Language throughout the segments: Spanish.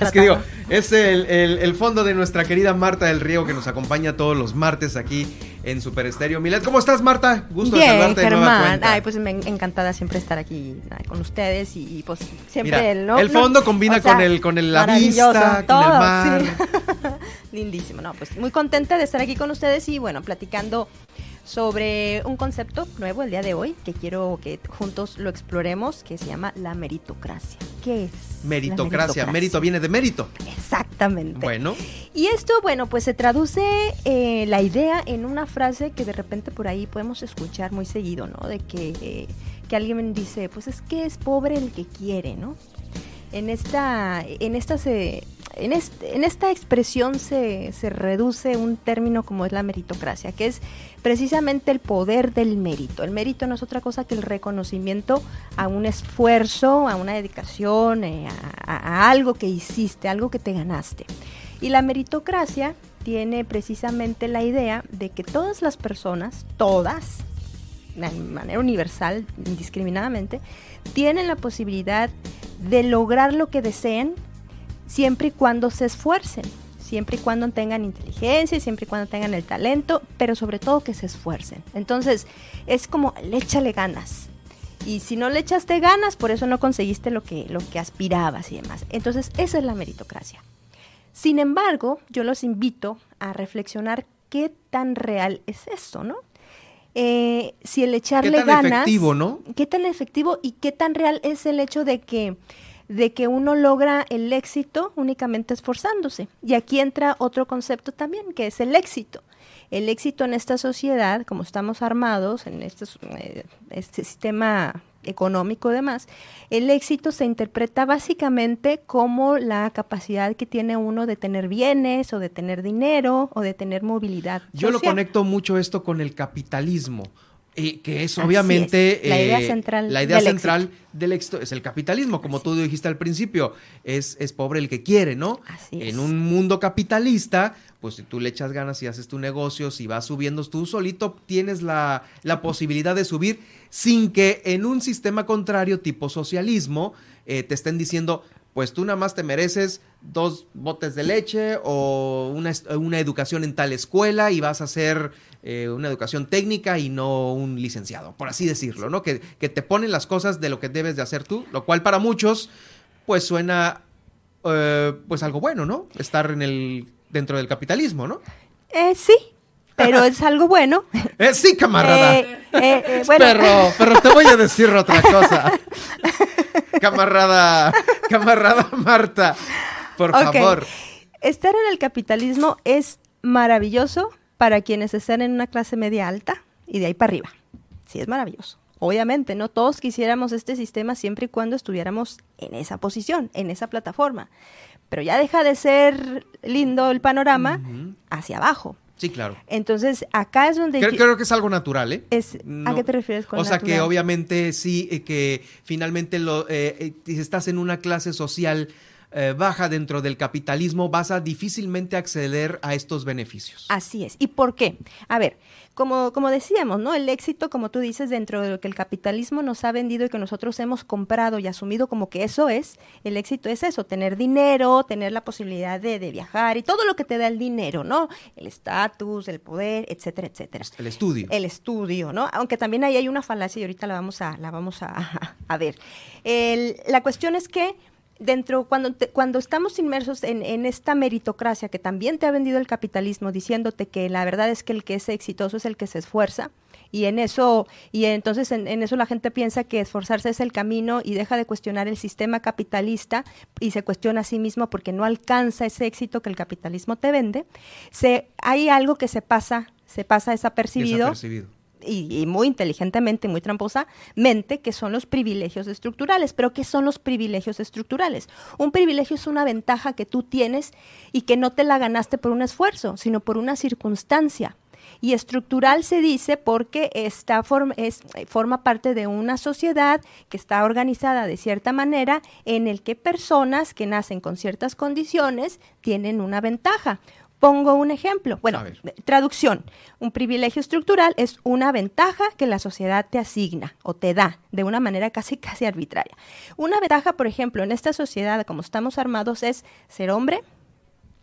es que digo, es el, el, fondo de nuestra querida Marta del Río que nos acompaña todos los martes aquí en Super Estéreo. Milet, ¿cómo estás, Marta? Gusto de saludarte de nueva cuenta. Ay, pues me encantada siempre estar aquí con ustedes y, pues siempre el, ¿no? El fondo combina con el con el, la vista, con el mar. Lindísimo, no, pues muy contenta de estar aquí con ustedes y bueno, platicando sobre un concepto nuevo el día de hoy que quiero que juntos lo exploremos, que se llama la meritocracia. ¿Qué es? Meritocracia, mérito viene de mérito. Exactamente. Bueno. Y esto, bueno, pues se traduce eh, la idea en una frase que de repente por ahí podemos escuchar muy seguido, ¿no? De que, eh, que alguien dice, pues es que es pobre el que quiere, ¿no? En esta, en esta se, en, esta expresión se, reduce un término como es la meritocracia, que es precisamente el poder del mérito. El mérito no es otra cosa que el reconocimiento a un esfuerzo, a una dedicación, eh, a, algo que hiciste, algo que te ganaste. Y la meritocracia tiene precisamente la idea de que todas las personas, todas, de manera universal, indiscriminadamente, tienen la posibilidad de lograr lo que deseen siempre y cuando se esfuercen, siempre y cuando tengan inteligencia, siempre y cuando tengan el talento, pero sobre todo que se esfuercen. Entonces, es como, le échale ganas. Y si no le echaste ganas, por eso no conseguiste lo que, lo que aspirabas y demás. Entonces, esa es la meritocracia. Sin embargo, yo los invito a reflexionar qué tan real es esto, ¿no? Eh, si el echarle ¿Qué tan ganas. efectivo, ¿no? ¿Qué tan efectivo y qué tan real es el hecho de que de que uno logra el éxito únicamente esforzándose. Y aquí entra otro concepto también, que es el éxito. El éxito en esta sociedad, como estamos armados, en este, eh, este sistema económico y demás, el éxito se interpreta básicamente como la capacidad que tiene uno de tener bienes o de tener dinero o de tener movilidad. Yo lo conecto mucho esto con el capitalismo que es obviamente la idea eh, central, la idea del, central éxito. del éxito es el capitalismo, como tú dijiste al principio, es, es pobre el que quiere, ¿no? en un mundo capitalista, pues si tú le echas ganas y haces tu negocio, si vas subiendo tú solito, tienes la, la posibilidad de subir sin que en un sistema contrario tipo socialismo eh, te estén diciendo, pues tú nada más te mereces dos botes de leche o una, una educación en tal escuela y vas a ser eh, una educación técnica y no un licenciado, por así decirlo, ¿no? Que, que, te ponen las cosas de lo que debes de hacer tú, lo cual para muchos, pues suena, eh, pues algo bueno, ¿no? Estar en el, dentro del capitalismo, ¿no? Eh, sí, pero es algo bueno. Eh, sí, camarada. Eh, Pero, pero te voy a decir otra cosa. camarada, camarada Marta, por favor. Estar en el capitalismo es maravilloso para quienes están en una clase media alta y de ahí para arriba. Sí, es maravilloso. Obviamente, no todos quisiéramos este sistema siempre y cuando estuviéramos en esa posición, en esa plataforma. Pero ya deja de ser lindo el panorama hacia abajo. Sí, claro. Entonces, acá es donde... Creo, que es algo natural, ¿eh? ¿A qué te refieres con O sea, que obviamente sí, eh, que finalmente lo, eh, eh, estás en una clase social eh, baja dentro del capitalismo, vas a difícilmente acceder a estos beneficios. Así es. ¿Y por qué? A ver, como, como decíamos, ¿no? El éxito, como tú dices, dentro de lo que el capitalismo nos ha vendido y que nosotros hemos comprado y asumido como que eso es, el éxito es eso, tener dinero, tener la posibilidad de, de viajar y todo lo que te da el dinero, ¿no? El estatus, el poder, etcétera, etcétera. El estudio. El estudio, ¿no? Aunque también ahí hay una falacia y ahorita la vamos a, la vamos a, a ver. El, la cuestión es que dentro, cuando, cuando estamos inmersos en, esta meritocracia que también te ha vendido el capitalismo, diciéndote que la verdad es que el que es exitoso es el que se esfuerza, y en eso, y entonces en, eso la gente piensa que esforzarse es el camino y deja de cuestionar el sistema capitalista y se cuestiona a sí mismo porque no alcanza ese éxito que el capitalismo te vende, se, hay algo que se pasa, se pasa desapercibido. desapercibido y, muy inteligentemente, muy tramposamente, que son los privilegios estructurales. Pero ¿qué son los privilegios estructurales? Un privilegio es una ventaja que tú tienes y que no te la ganaste por un esfuerzo, sino por una circunstancia. Y estructural se dice porque esta forma, es, forma parte de una sociedad que está organizada de cierta manera en el que personas que nacen con ciertas condiciones tienen una ventaja. Pongo un ejemplo. Bueno, traducción. Un privilegio estructural es una ventaja que la sociedad te asigna o te da de una manera casi casi arbitraria. Una ventaja, por ejemplo, en esta sociedad como estamos armados es ser hombre,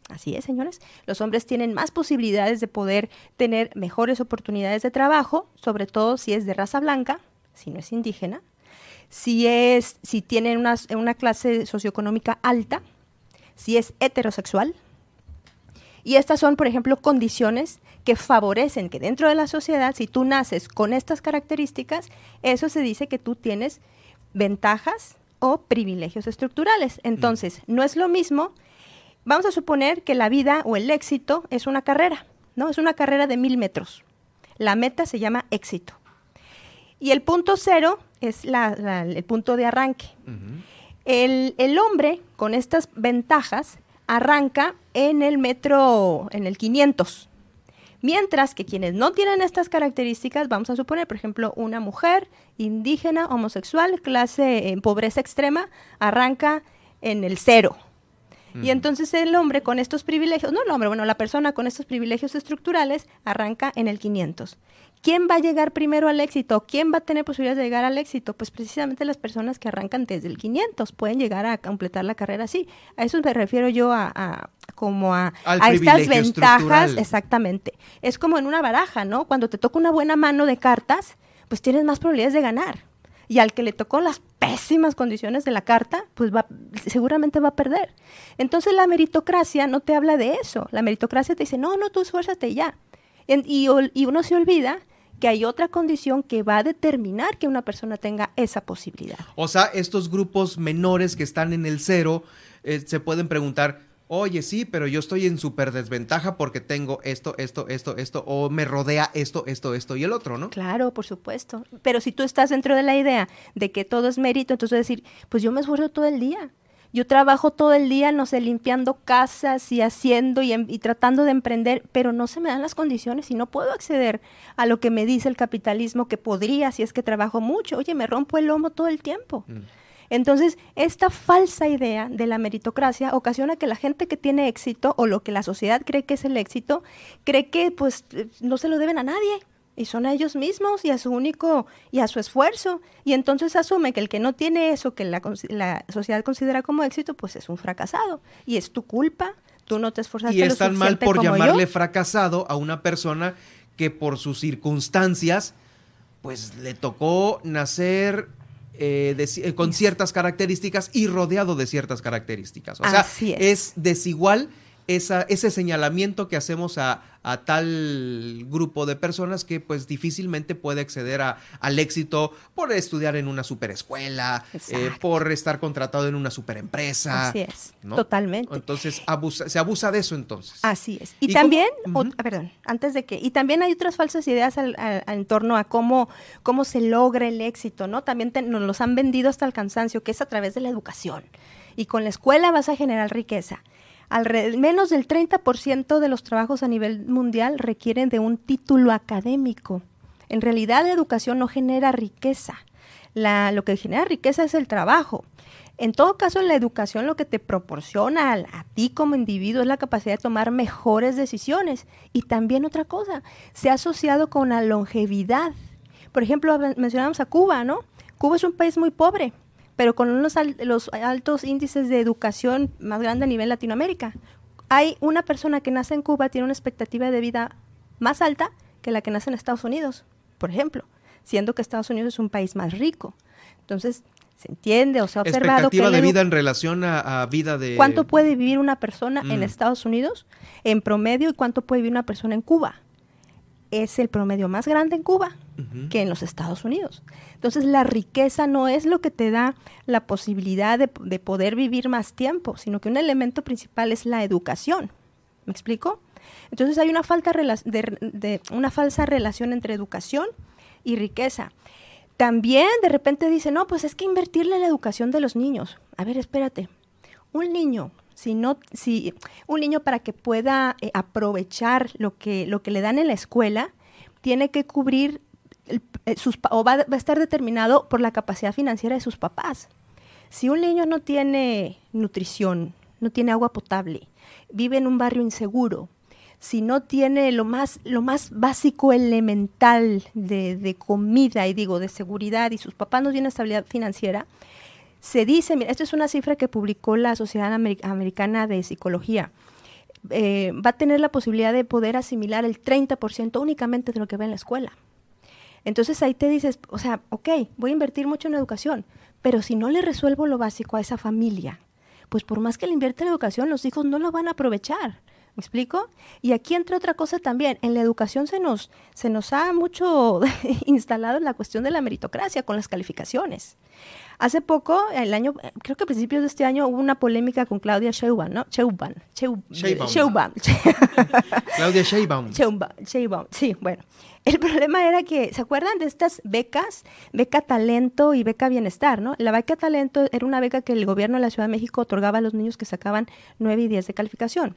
Así es, señores. Los hombres tienen más posibilidades de poder tener mejores oportunidades de trabajo, sobre todo si es de raza blanca, si no es indígena, si es, si tienen una, una clase socioeconómica alta, si es heterosexual, y estas son, por ejemplo, condiciones que favorecen que dentro de la sociedad, si tú naces con estas características, eso se dice que tú tienes ventajas o privilegios estructurales. Entonces, no es lo mismo, vamos a suponer que la vida o el éxito es una carrera, ¿no? Es una carrera de mil metros. La meta se llama éxito. Y el punto cero es el punto de arranque. el, el hombre, con estas ventajas, arranca en el metro, en el 500. Mientras que quienes no tienen estas características, vamos a suponer, por ejemplo, una mujer indígena, homosexual, clase en pobreza extrema, arranca en el cero. Y entonces el hombre con estos privilegios, no el hombre, bueno, la persona con estos privilegios estructurales arranca en el 500. ¿Quién va a llegar primero al éxito? ¿Quién va a tener posibilidades de llegar al éxito? Pues precisamente las personas que arrancan desde el 500 pueden llegar a completar la carrera así. A eso me refiero yo a, como a, a estas ventajas, exactamente. Es como en una baraja, ¿no? Cuando te toca una buena mano de cartas, pues tienes más probabilidades de ganar. Y al que le tocó las pésimas condiciones de la carta, pues va, seguramente va a perder. Entonces la meritocracia no te habla de eso. La meritocracia te dice, no, no, tú esfuérzate ya. y, uno se olvida que hay otra condición que va a determinar que una persona tenga esa posibilidad. O sea, estos grupos menores que están en el cero eh, se pueden preguntar, oye, sí, pero yo estoy en súper desventaja porque tengo esto, esto, esto, esto, o me rodea esto, esto, esto y el otro, ¿no? Claro, por supuesto. Pero si tú estás dentro de la idea de que todo es mérito, entonces decir, pues yo me esfuerzo todo el día. Yo trabajo todo el día, no sé, limpiando casas y haciendo y, em, tratando de emprender, pero no se me dan las condiciones y no puedo acceder a lo que me dice el capitalismo que podría si es que trabajo mucho. Oye, me rompo el lomo todo el tiempo. Mm. Entonces, esta falsa idea de la meritocracia ocasiona que la gente que tiene éxito o lo que la sociedad cree que es el éxito, cree que pues no se lo deben a nadie y son a ellos mismos y a su único y a su esfuerzo. Y entonces asume que el que no tiene eso que la, la sociedad considera como éxito pues es un fracasado y es tu culpa tú no te esforzaste y es tan mal por llamarle fracasado a una persona que por sus circunstancias pues le tocó nacer eh, eh, con ciertas características y rodeado de ciertas características. O sea, es desigual ese señalamiento que hacemos a, tal grupo de personas que pues difícilmente puede acceder a, al éxito por estudiar en una superescuela, eh, por estar contratado en una superempresa. Así es, totalmente. Entonces se abusa de eso entonces. Así es. Y, también, perdón, antes de que, y también hay otras falsas ideas en torno a cómo, cómo se logra el éxito, ¿no? También nos los han vendido hasta el cansancio, que es a través de la educación. Y con la escuela vas a generar riqueza menos del 30% de los trabajos a nivel mundial requieren de un título académico. En realidad la educación no genera riqueza. lo que genera riqueza es el trabajo. En todo caso, la educación lo que te proporciona a, a, ti como individuo es la capacidad de tomar mejores decisiones. Y también otra cosa, se ha asociado con la longevidad. Por ejemplo, mencionamos a Cuba, ¿no? Cuba es un país muy pobre, pero con unos los altos índices de educación más grande a nivel Latinoamérica. Hay una persona que nace en Cuba tiene una expectativa de vida más alta que la que nace en Estados Unidos, por ejemplo, siendo que Estados Unidos es un país más rico. Entonces, se entiende o se ha observado expectativa de vida en relación a, vida de cuánto puede vivir una persona en mm. Estados Unidos en promedio y cuánto puede vivir una persona en Cuba es el promedio más grande en Cuba que en los Estados Unidos. Entonces la riqueza no es lo que te da la posibilidad de, poder vivir más tiempo, sino que un elemento principal es la educación. ¿Me explico? Entonces hay una, falta de, una falsa relación entre educación y riqueza. También de repente dice, no, pues es que invertirle en la educación de los niños. A ver, espérate. Un niño si no, si un niño para que pueda eh, aprovechar lo que, lo que le dan en la escuela, tiene que cubrir eh, o va, a estar determinado por la capacidad financiera de sus papás. Si un niño no tiene nutrición, no tiene agua potable, vive en un barrio inseguro, si no tiene lo más, lo más básico elemental de, de comida y digo de seguridad y sus papás no tienen estabilidad financiera, se dice, mira, esto es una cifra que publicó la Sociedad Americana de Psicología, eh, va a tener la posibilidad de poder asimilar el 30% únicamente de lo que ve en la escuela. Entonces ahí te dices, o sea, ok, voy a invertir mucho en educación, pero si no le resuelvo lo básico a esa familia, pues por más que le invierta en educación, los hijos no lo van a aprovechar. ¿Me explico? Y aquí entra otra cosa también. En la educación se nos, se nos ha mucho instalado la cuestión de la meritocracia con las calificaciones. Hace poco, el año, creo que a principios de este año hubo una polémica con Claudia Sheinbaum, ¿no? Sheinbaum. Sheinbaum. Claudia Sheinbaum. Sheinbaum. Sí, bueno. El problema era que, ¿se acuerdan de estas becas? Beca Talento y Beca Bienestar, ¿no? La beca Talento era una beca que el gobierno de la Ciudad de México otorgaba a los niños que sacaban 9 y 10 de calificación.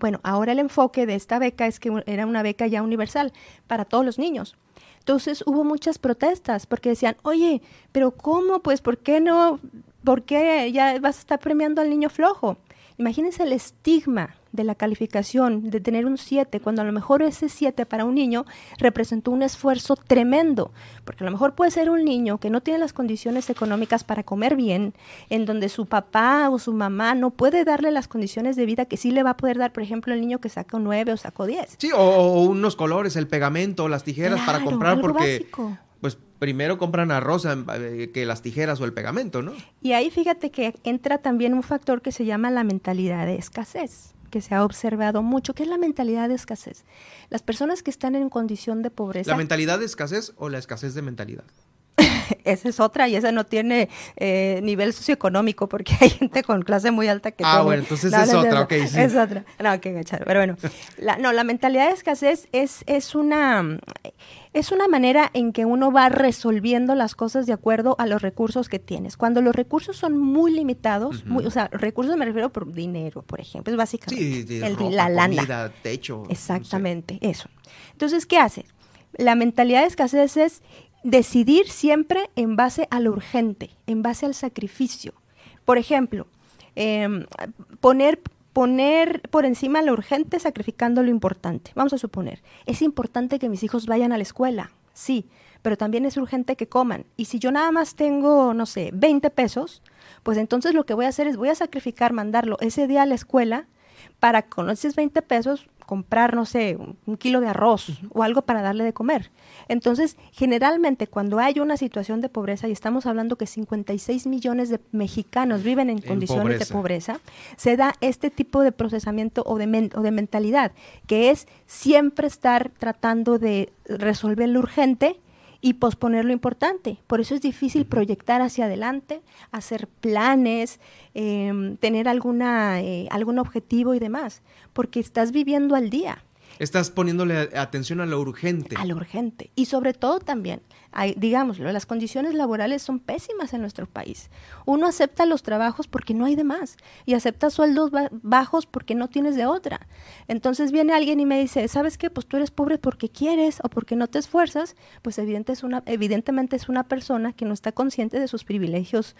Bueno, ahora el enfoque de esta beca es que era una beca ya universal para todos los niños. Entonces hubo muchas protestas porque decían, oye, pero ¿cómo? Pues, ¿por qué no? ¿Por qué ya vas a estar premiando al niño flojo? Imagínense el estigma de la calificación, de tener un 7, cuando a lo mejor ese 7 para un niño representó un esfuerzo tremendo, porque a lo mejor puede ser un niño que no tiene las condiciones económicas para comer bien, en donde su papá o su mamá no puede darle las condiciones de vida que sí le va a poder dar, por ejemplo, el niño que saca un 9 o sacó 10. Sí, o, unos colores, el pegamento, las tijeras para comprar, porque pues primero compran arroz eh, que las tijeras o el pegamento, ¿no? Y ahí fíjate que entra también un factor que se llama la mentalidad de escasez que se ha observado mucho, que es la mentalidad de escasez. Las personas que están en condición de pobreza... ¿La mentalidad de escasez o la escasez de mentalidad? esa es otra y esa no tiene eh, nivel socioeconómico porque hay gente con clase muy alta que... Ah, bueno, entonces es otra, ok, sí. Es otra, no, que agachar, pero bueno. La, no, la mentalidad de escasez es, es una es una manera en que uno va resolviendo las cosas de acuerdo a los recursos que tienes. Cuando los recursos son muy limitados, muy, o sea, recursos me refiero por dinero, por ejemplo, es básicamente sí, el, la lana. techo. Exactamente, eso. Entonces, ¿qué hace? La mentalidad de escasez es decidir siempre en base a lo urgente, en base al sacrificio. Por ejemplo, em, poner poner por encima lo urgente sacrificando lo importante. Vamos a suponer, es importante que mis hijos vayan a la escuela, sí, pero también es urgente que coman. Y si yo nada más tengo, no sé, 20 pesos, pues entonces lo que voy a hacer es voy a sacrificar mandarlo ese día a la escuela para con esos 20 pesos comprar, no sé, un kilo de arroz o algo para darle de comer. Entonces, generalmente cuando hay una situación de pobreza, y estamos hablando que 56 millones de mexicanos viven en, condiciones de pobreza, se da este tipo de procesamiento o de, o de mentalidad, que es siempre estar tratando de resolver lo urgente y posponer lo importante. Por eso es difícil proyectar hacia adelante, hacer planes, em, tener alguna, eh, algún objetivo y demás, porque estás viviendo al día. Estás poniéndole atención a lo urgente. A lo urgente. Y sobre todo también, hay, digámoslo, las condiciones laborales son pésimas en nuestro país. Uno acepta los trabajos porque no hay de más y acepta sueldos bajos porque no tienes de otra. Entonces viene alguien y me dice, ¿sabes qué? Pues tú eres pobre porque quieres o porque no te esfuerzas. Pues evidente es una, evidentemente es una persona que no está consciente de sus privilegios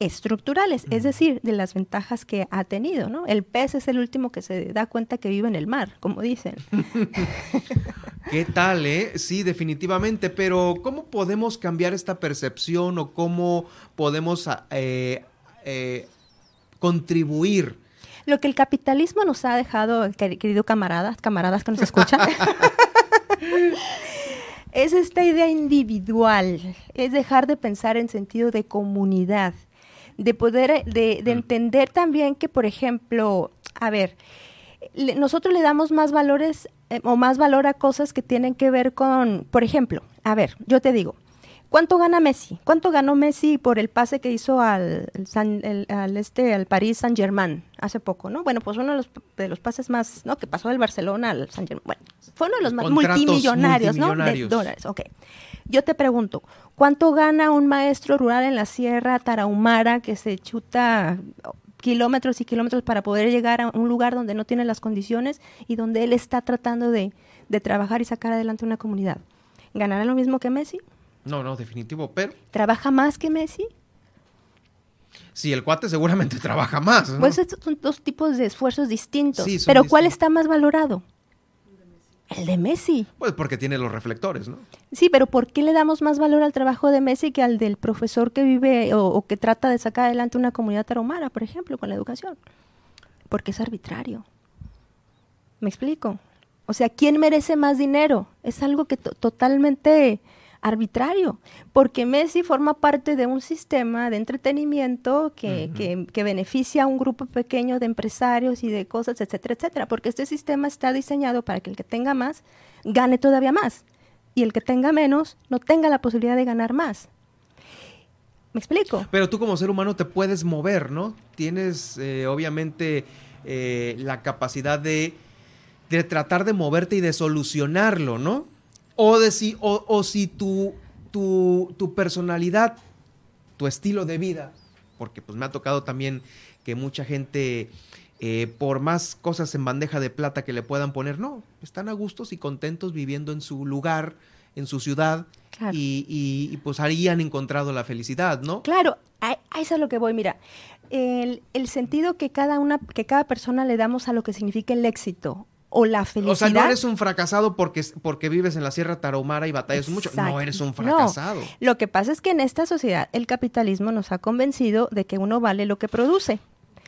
estructurales, es decir, de las ventajas que ha tenido. ¿no? El pez es el último que se da cuenta que vive en el mar, como dicen. ¿Qué tal, eh? Sí, definitivamente, pero ¿cómo podemos cambiar esta percepción o cómo podemos eh, eh, contribuir? Lo que el capitalismo nos ha dejado, querido camaradas, camaradas que nos escuchan, es esta idea individual, es dejar de pensar en sentido de comunidad, de poder, de, de entender también que, por ejemplo, a ver, nosotros le damos más valores eh, o más valor a cosas que tienen que ver con, por ejemplo, a ver, yo te digo, ¿cuánto gana Messi? ¿Cuánto ganó Messi por el pase que hizo al, al este al París Saint Germain hace poco, no? Bueno, pues uno de los, de los pases más, ¿no? Que pasó del Barcelona al Saint Germain. Bueno, fue uno de los más multimillonarios, ¿no? De dólares, ok. Yo te pregunto, ¿cuánto gana un maestro rural en la Sierra Tarahumara que se chuta kilómetros y kilómetros para poder llegar a un lugar donde no tiene las condiciones y donde él está tratando de, trabajar y sacar adelante una comunidad. ¿Ganará lo mismo que Messi? No, no, definitivo, pero... ¿Trabaja más que Messi? Sí, el cuate seguramente trabaja más. Pues estos son dos tipos de esfuerzos distintos. pero ¿cuál está más valorado? El de Messi. Pues porque tiene los reflectores, ¿no? Sí, pero ¿por qué le damos más valor al trabajo de Messi que al del profesor que vive o, que trata de sacar adelante una comunidad tarahumara, por ejemplo, con la educación? Porque es arbitrario. ¿Me explico? O sea, ¿quién merece más dinero? Es algo que totalmente arbitrario, porque Messi forma parte de un sistema de entretenimiento que, que, beneficia a un grupo pequeño de empresarios y de cosas, etcétera, etcétera, porque este sistema está diseñado para que el que tenga más gane todavía más y el que tenga menos no tenga la posibilidad de ganar más. ¿Me explico? Pero tú como ser humano te puedes mover, ¿no? Tienes eh, obviamente eh, la capacidad de, de tratar de moverte y de solucionarlo, ¿no? O, de si, o, si tu, tu, personalidad, tu estilo de vida, porque pues me ha tocado también que mucha gente, eh, por más cosas en bandeja de plata que le puedan poner, no, están a gustos y contentos viviendo en su lugar, en su ciudad, y, y, pues ahí han encontrado la felicidad, ¿no? Claro, a, eso es lo que voy, mira. El, el, sentido que cada una, que cada persona le damos a lo que significa el éxito o la felicidad. O sea, no eres un fracasado porque, porque vives en la Sierra Tarahumara y batallas mucho. No eres un fracasado. Lo que pasa es que en esta sociedad el capitalismo nos ha convencido de que uno vale lo que produce.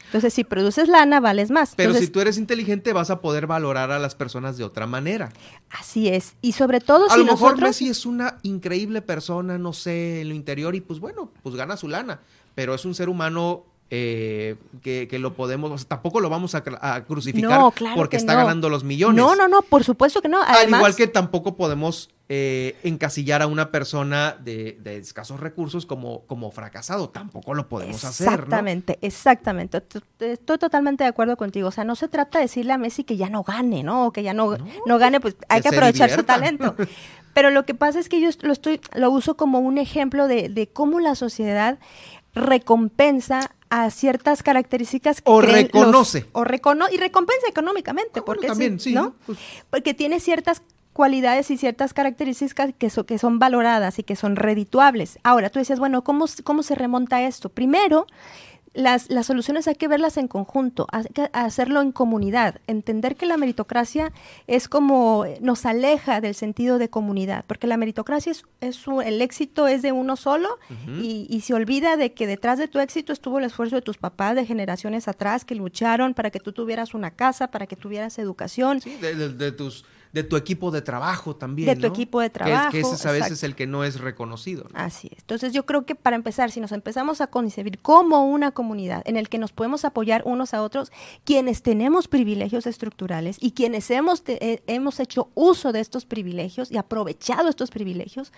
Entonces, si produces lana, vales más. Pero si tú eres inteligente, vas a poder valorar a las personas de otra manera. Así es. Y sobre todo a lo mejor Messi es una increíble persona, no sé, en lo interior, y pues bueno, pues gana su lana. Pero es un ser humano eh, que, lo podemos, tampoco lo vamos a, crucificar porque está ganando los millones. No, no, no, por supuesto que no. Al igual que tampoco podemos eh, encasillar a una persona de, escasos recursos como, como fracasado, tampoco lo podemos hacer. Exactamente, exactamente. Estoy totalmente de acuerdo contigo. O sea, no se trata de decirle a Messi que ya no gane, ¿no? O que ya no, no, gane, pues hay que, aprovechar su talento. Pero lo que pasa es que yo lo estoy, lo uso como un ejemplo de, de cómo la sociedad recompensa a ciertas características que o reconoce o recono y recompensa económicamente porque también, sí, ¿no? Pues porque tiene ciertas cualidades y ciertas características que, que son valoradas y que son redituables. Ahora, tú decías, bueno, ¿cómo, cómo se remonta esto? Primero, las, las, soluciones hay que verlas en conjunto, hay que hacerlo en comunidad, entender que la meritocracia es como nos aleja del sentido de comunidad, porque la meritocracia es, es el éxito es de uno solo y, y, se olvida de que detrás de tu éxito estuvo el esfuerzo de tus papás de generaciones atrás que lucharon para que tú tuvieras una casa, para que tuvieras educación. Sí, de tus de tu equipo de trabajo también. De tu equipo de trabajo. Que, ese es a veces el que no es reconocido. Así es. Entonces yo creo que para empezar, si nos empezamos a concebir como una comunidad en el que nos podemos apoyar unos a otros, quienes tenemos privilegios estructurales y quienes hemos, eh, hemos hecho uso de estos privilegios y aprovechado estos privilegios,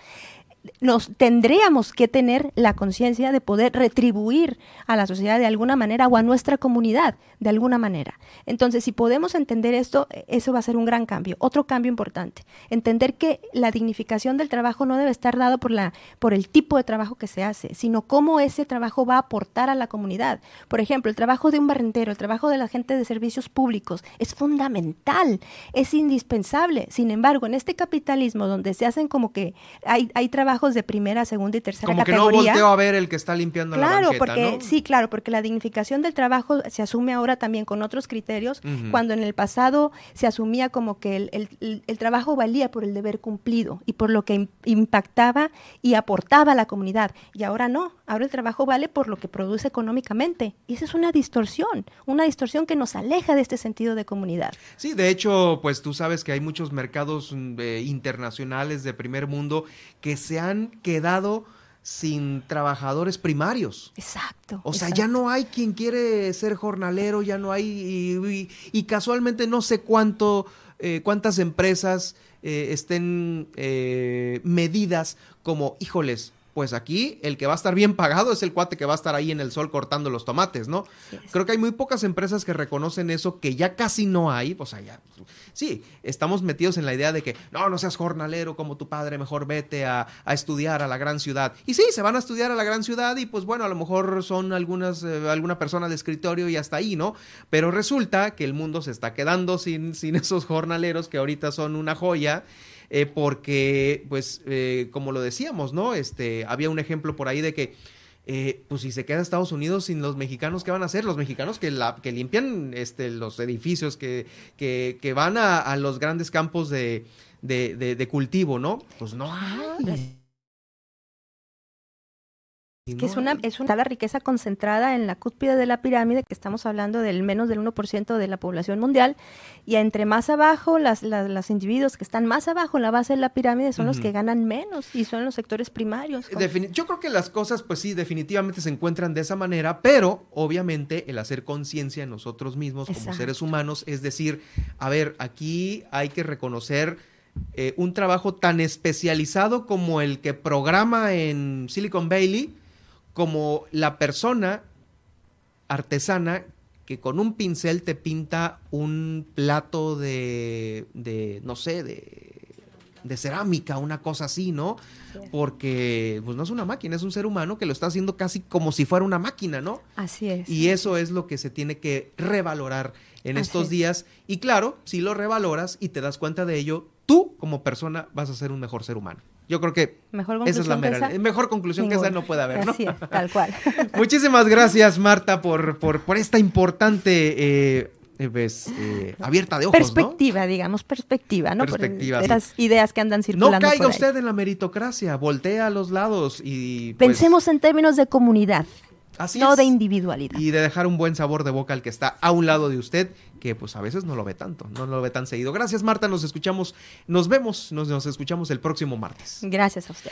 nos tendríamos que tener la conciencia de poder retribuir a la sociedad de alguna manera o a nuestra comunidad de alguna manera. Entonces, si podemos entender esto, eso va a ser un gran cambio. Otro cambio importante, entender que la dignificación del trabajo no debe estar dado por la por el tipo de trabajo que se hace, sino cómo ese trabajo va a aportar a la comunidad. Por ejemplo, el trabajo de un barrentero, el trabajo de la gente de servicios públicos es fundamental, es indispensable. Sin embargo, en este capitalismo donde se hacen como que hay hay trabajo de primera, segunda y tercera Como categoría. Como que no volteo a ver el que está limpiando la banqueta, porque, Sí, claro, porque la dignificación del trabajo se asume ahora también con otros criterios, cuando en el pasado se asumía como que el, el, trabajo valía por el deber cumplido y por lo que impactaba y aportaba a la comunidad. Y ahora no, ahora el trabajo vale por lo que produce económicamente. Y esa es una distorsión, una distorsión que nos aleja de este sentido de comunidad. Sí, de hecho, pues tú sabes que hay muchos mercados mm, eh, internacionales de primer mundo que se han quedado sin trabajadores primarios. Exacto. O sea, ya no hay quien quiere ser jornalero, ya no hay, y, casualmente no sé cuánto, eh, cuántas empresas eh, estén eh, medidas como, híjoles, pues aquí el que va a estar bien pagado es el cuate que va a estar ahí en el sol cortando los tomates, ¿no? Creo que hay muy pocas empresas que reconocen eso, que ya casi no hay, sea, ya, sí, estamos metidos en la idea de que, no, no seas jornalero como tu padre, mejor vete a, estudiar a la gran ciudad. Y sí, se van a estudiar a la gran ciudad y pues bueno, a lo mejor son algunas, eh, alguna persona de escritorio y hasta ahí, ¿no? Pero resulta que el mundo se está quedando sin, sin esos jornaleros que ahorita son una joya. Eh, porque, pues, eh, como lo decíamos, ¿no? Este, había un ejemplo por ahí de que eh, pues si se queda Estados Unidos sin los mexicanos, ¿qué van a hacer? Los mexicanos que, la, que limpian este, los edificios, que, que, que van a, los grandes campos de, de, de cultivo, ¿no? Pues no hay que es una, es una la riqueza concentrada en la cúspide de la pirámide, que estamos hablando del menos del 1% de la población mundial, y entre más abajo, las, las, individuos que están más abajo en la base de la pirámide son los que ganan menos y son los sectores primarios. Yo creo que las cosas, pues sí, definitivamente se encuentran de esa manera, pero obviamente el hacer conciencia en nosotros mismos como seres humanos, es decir, a ver, aquí hay que reconocer... Eh, un trabajo tan especializado como el que programa en Silicon Valley, como la persona artesana que con un pincel te pinta un plato de, de no sé, de, de, cerámica, una cosa así, ¿no? Porque pues no es una máquina, es un ser humano que lo está haciendo casi como si fuera una máquina, ¿no? Así es. Y eso es lo que se tiene que revalorar en estos días. Y claro, si lo revaloras y te das cuenta de ello, tú como persona vas a ser un mejor ser humano. Yo creo que esa es la mejor conclusión que esa no puede haber, ¿no? tal cual. Muchísimas gracias, Marta, por, por, por esta importante eh, eh, pues, eh, abierta de ojos, Perspectiva, digamos, perspectiva, ¿no? Perspectiva. Esas ideas que andan circulando. No caiga usted en la meritocracia, voltea a los lados y. Pues, Pensemos en términos de comunidad. Así no de individualidad. Y de dejar un buen sabor de boca al que está a un lado de usted, que pues a veces no lo ve tanto, no lo ve tan seguido. Gracias, Marta. Nos escuchamos, nos vemos, nos, nos escuchamos el próximo martes. Gracias a usted.